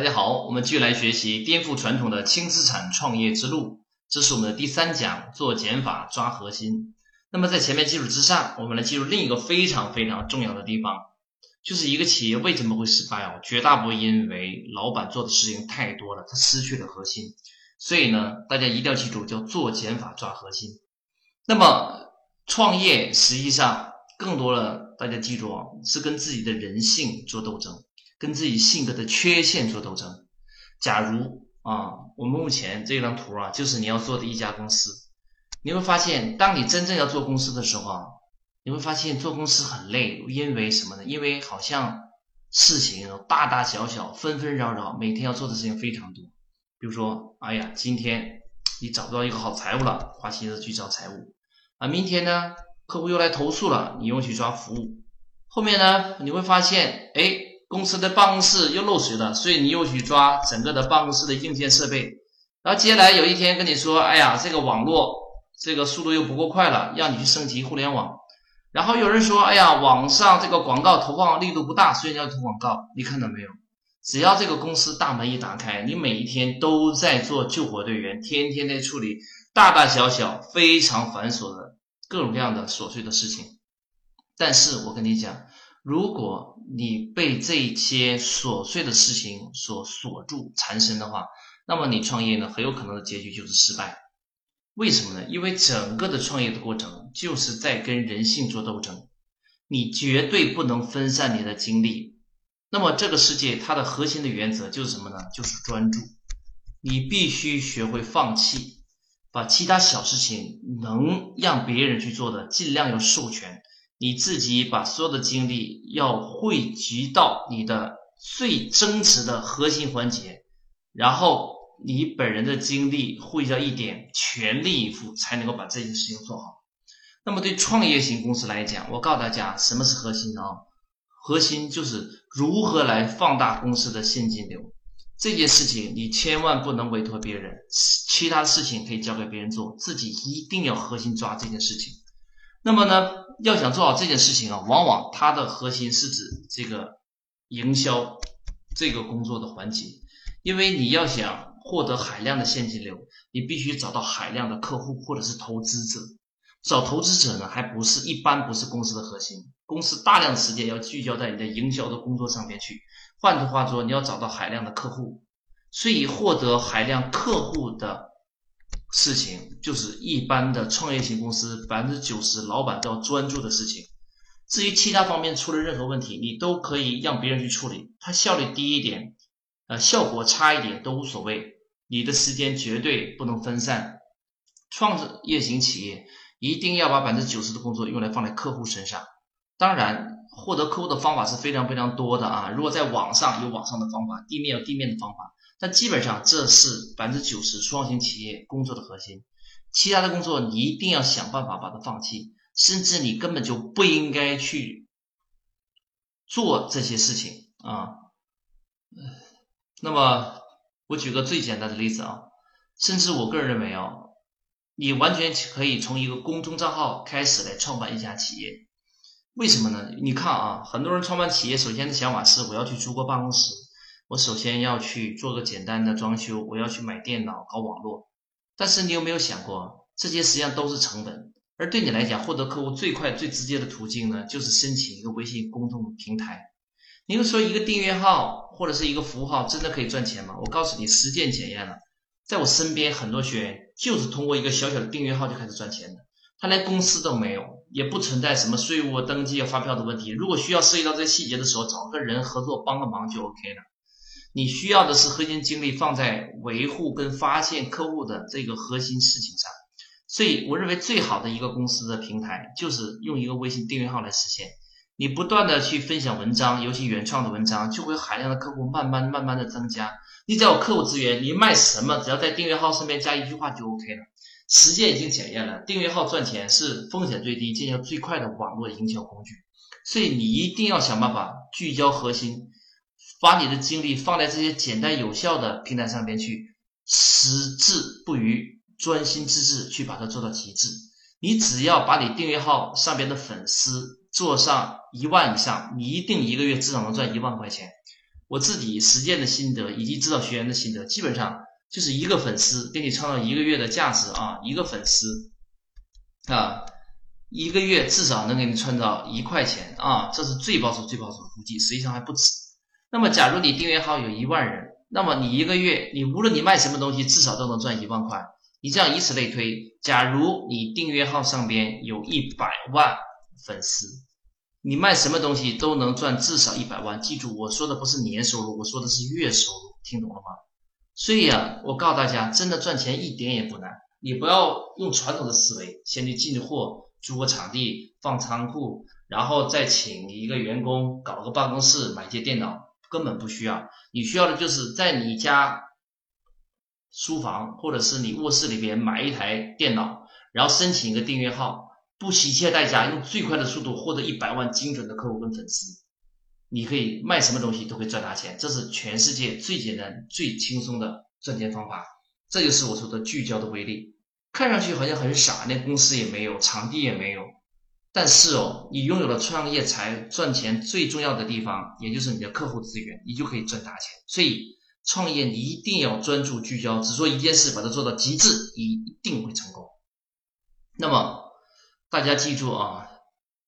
大家好，我们继续来学习颠覆传统的轻资产创业之路，这是我们的第三讲，做减法抓核心。那么在前面基础之上，我们来进入另一个非常非常重要的地方，就是一个企业为什么会失败哦？绝大部分因为老板做的事情太多了，他失去了核心。所以呢，大家一定要记住，叫做减法抓核心。那么创业实际上更多的，大家记住啊，是跟自己的人性做斗争。跟自己性格的缺陷做斗争。假如啊，我们目前这张图啊，就是你要做的一家公司，你会发现，当你真正要做公司的时候啊，你会发现做公司很累，因为什么呢？因为好像事情大大小小、纷纷扰扰，每天要做的事情非常多。比如说，哎呀，今天你找不到一个好财务了，花心思去找财务啊；明天呢，客户又来投诉了，你又去抓服务。后面呢，你会发现，哎。公司的办公室又漏水了，所以你又去抓整个的办公室的硬件设备。然后接下来有一天跟你说，哎呀，这个网络这个速度又不够快了，让你去升级互联网。然后有人说，哎呀，网上这个广告投放力度不大，所以你要投广告。你看到没有？只要这个公司大门一打开，你每一天都在做救火队员，天天在处理大大小小非常繁琐的各种各样的琐碎的事情。但是我跟你讲。如果你被这些琐碎的事情所锁住、缠身的话，那么你创业呢，很有可能的结局就是失败。为什么呢？因为整个的创业的过程就是在跟人性做斗争，你绝对不能分散你的精力。那么这个世界它的核心的原则就是什么呢？就是专注。你必须学会放弃，把其他小事情能让别人去做的，尽量要授权。你自己把所有的精力要汇集到你的最真实的核心环节，然后你本人的精力汇到一点，全力以赴才能够把这件事情做好。那么对创业型公司来讲，我告诉大家什么是核心啊？核心就是如何来放大公司的现金流。这件事情你千万不能委托别人，其他事情可以交给别人做，自己一定要核心抓这件事情。那么呢？要想做好这件事情啊，往往它的核心是指这个营销这个工作的环节，因为你要想获得海量的现金流，你必须找到海量的客户或者是投资者。找投资者呢，还不是一般不是公司的核心，公司大量的时间要聚焦在你的营销的工作上面去。换句话说，你要找到海量的客户，所以获得海量客户的。事情就是一般的创业型公司百分之九十老板都要专注的事情。至于其他方面出了任何问题，你都可以让别人去处理，它效率低一点，呃，效果差一点都无所谓。你的时间绝对不能分散。创业型企业一定要把百分之九十的工作用来放在客户身上。当然，获得客户的方法是非常非常多的啊。如果在网上有网上的方法，地面有地面的方法。但基本上这是百分之九十创新企业工作的核心，其他的工作你一定要想办法把它放弃，甚至你根本就不应该去做这些事情啊。那么我举个最简单的例子啊，甚至我个人认为啊，你完全可以从一个公众账号开始来创办一家企业。为什么呢？你看啊，很多人创办企业，首先的想法是我要去租个办公室。我首先要去做个简单的装修，我要去买电脑、搞网络。但是你有没有想过，这些实际上都是成本。而对你来讲，获得客户最快、最直接的途径呢，就是申请一个微信公众平台。你会说，一个订阅号或者是一个服务号真的可以赚钱吗？我告诉你，实践检验了，在我身边很多学员就是通过一个小小的订阅号就开始赚钱的。他连公司都没有，也不存在什么税务登记、发票的问题。如果需要涉及到这些细节的时候，找个人合作帮个忙就 OK 了。你需要的是核心精力放在维护跟发现客户的这个核心事情上，所以我认为最好的一个公司的平台就是用一个微信订阅号来实现。你不断的去分享文章，尤其原创的文章，就会海量的客户慢慢慢慢的增加。你只要有客户资源，你卖什么，只要在订阅号上面加一句话就 OK 了。实践已经检验了，订阅号赚钱是风险最低、见效最快的网络营销工具。所以你一定要想办法聚焦核心。把你的精力放在这些简单有效的平台上边去，矢志不渝，专心致志去把它做到极致。你只要把你订阅号上边的粉丝做上一万以上，你一定一个月至少能赚一万块钱。我自己实践的心得以及指导学员的心得，基本上就是一个粉丝给你创造一个月的价值啊，一个粉丝啊，一个月至少能给你创造一块钱啊，这是最保守、最保守的估计，实际上还不止。那么，假如你订阅号有一万人，那么你一个月，你无论你卖什么东西，至少都能赚一万块。你这样以此类推，假如你订阅号上边有一百万粉丝。你卖什么东西都能赚至少一百万，记住我说的不是年收入，我说的是月收入，听懂了吗？所以啊，我告诉大家，真的赚钱一点也不难。你不要用传统的思维，先去进货、租个场地、放仓库，然后再请一个员工搞个办公室、买些电脑，根本不需要。你需要的就是在你家书房或者是你卧室里边买一台电脑，然后申请一个订阅号。不惜一切代价，用最快的速度获得一百万精准的客户跟粉丝，你可以卖什么东西都可以赚大钱，这是全世界最简单、最轻松的赚钱方法。这就是我说的聚焦的威力。看上去好像很傻，连公司也没有，场地也没有，但是哦，你拥有了创业才赚钱最重要的地方，也就是你的客户资源，你就可以赚大钱。所以创业你一定要专注聚焦，只做一件事，把它做到极致，你一定会成功。那么。大家记住啊，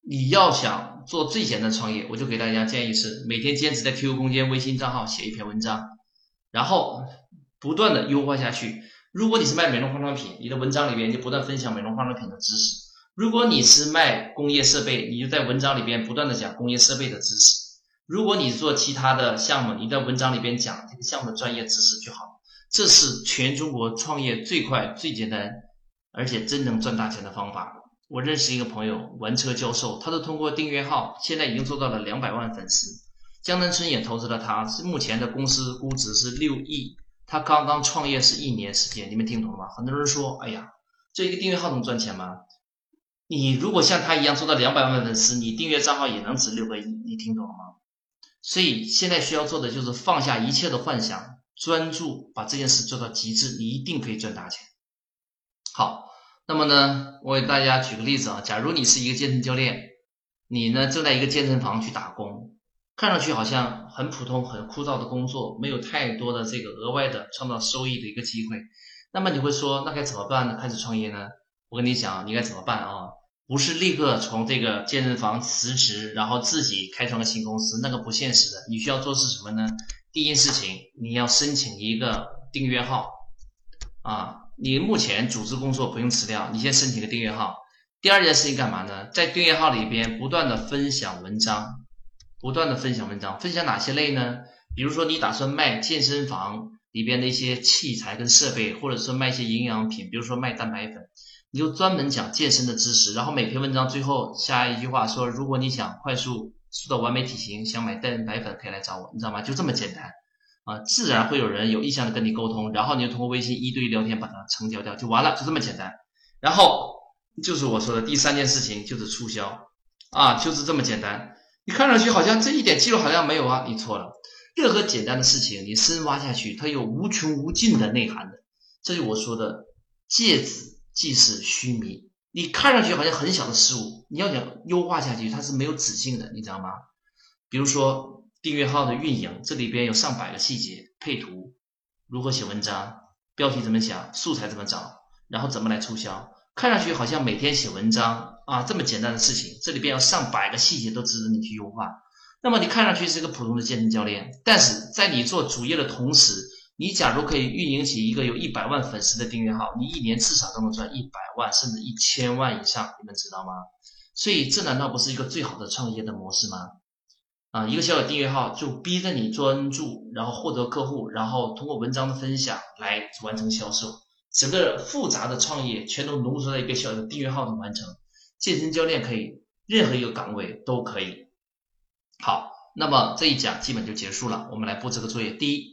你要想做最简单创业，我就给大家建议是每天坚持在 QQ 空间微信账号写一篇文章，然后不断的优化下去。如果你是卖美容化妆品，你的文章里边就不断分享美容化妆品的知识；如果你是卖工业设备，你就在文章里边不断的讲工业设备的知识；如果你做其他的项目，你在文章里边讲这个项目的专业知识就好。这是全中国创业最快、最简单，而且真能赚大钱的方法。我认识一个朋友，玩车教授，他都通过订阅号，现在已经做到了两百万粉丝。江南春也投资了他，是目前的公司估值是六亿。他刚刚创业是一年时间，你们听懂了吗？很多人说，哎呀，这一个订阅号能赚钱吗？你如果像他一样做到两百万粉丝，你订阅账号也能值六个亿，你听懂了吗？所以现在需要做的就是放下一切的幻想，专注把这件事做到极致，你一定可以赚大钱。好。那么呢，我给大家举个例子啊，假如你是一个健身教练，你呢正在一个健身房去打工，看上去好像很普通、很枯燥的工作，没有太多的这个额外的创造收益的一个机会。那么你会说，那该怎么办呢？开始创业呢？我跟你讲，你该怎么办啊？不是立刻从这个健身房辞职，然后自己开创个新公司，那个不现实的。你需要做是什么呢？第一件事情，你要申请一个订阅号啊。你目前组织工作不用辞掉，你先申请个订阅号。第二件事情干嘛呢？在订阅号里边不断的分享文章，不断的分享文章，分享哪些类呢？比如说你打算卖健身房里边的一些器材跟设备，或者说卖一些营养品，比如说卖蛋白粉，你就专门讲健身的知识，然后每篇文章最后加一句话说，如果你想快速塑造完美体型，想买蛋白粉可以来找我，你知道吗？就这么简单。啊，自然会有人有意向的跟你沟通，然后你就通过微信一对一聊天把它成交掉，就完了，就这么简单。然后就是我说的第三件事情，就是促销啊，就是这么简单。你看上去好像这一点记录好像没有啊，你错了。任何简单的事情，你深挖下去，它有无穷无尽的内涵的。这就我说的，戒子即是虚弥。你看上去好像很小的事物，你要想优化下去，它是没有止境的，你知道吗？比如说。订阅号的运营，这里边有上百个细节，配图，如何写文章，标题怎么想，素材怎么找，然后怎么来促销，看上去好像每天写文章啊这么简单的事情，这里边有上百个细节都值得你去优化。那么你看上去是个普通的健身教练，但是在你做主业的同时，你假如可以运营起一个有一百万粉丝的订阅号，你一年至少都能赚一百万甚至一千万以上，你们知道吗？所以这难道不是一个最好的创业的模式吗？啊，一个小小订阅号就逼着你专注，然后获得客户，然后通过文章的分享来完成销售。整个复杂的创业全都浓缩在一个小小的订阅号中完成。健身教练可以，任何一个岗位都可以。好，那么这一讲基本就结束了。我们来布置个作业：第一，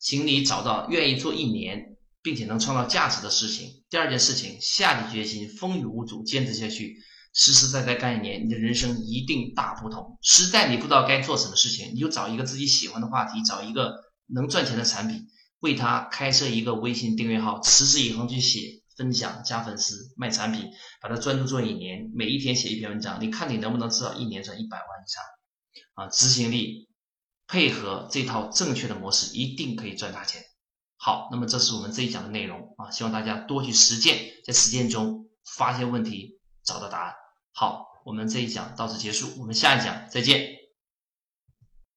请你找到愿意做一年并且能创造价值的事情；第二件事情，下定决心，风雨无阻，坚持下去。实实在在干一年，你的人生一定大不同。实在你不知道该做什么事情，你就找一个自己喜欢的话题，找一个能赚钱的产品，为他开设一个微信订阅号，持之以恒去写、分享、加粉丝、卖产品，把它专注做一年，每一天写一篇文章，你看你能不能至少一年赚一百万以上？啊，执行力配合这套正确的模式，一定可以赚大钱。好，那么这是我们这一讲的内容啊，希望大家多去实践，在实践中发现问题，找到答案。好，我们这一讲到此结束，我们下一讲再见。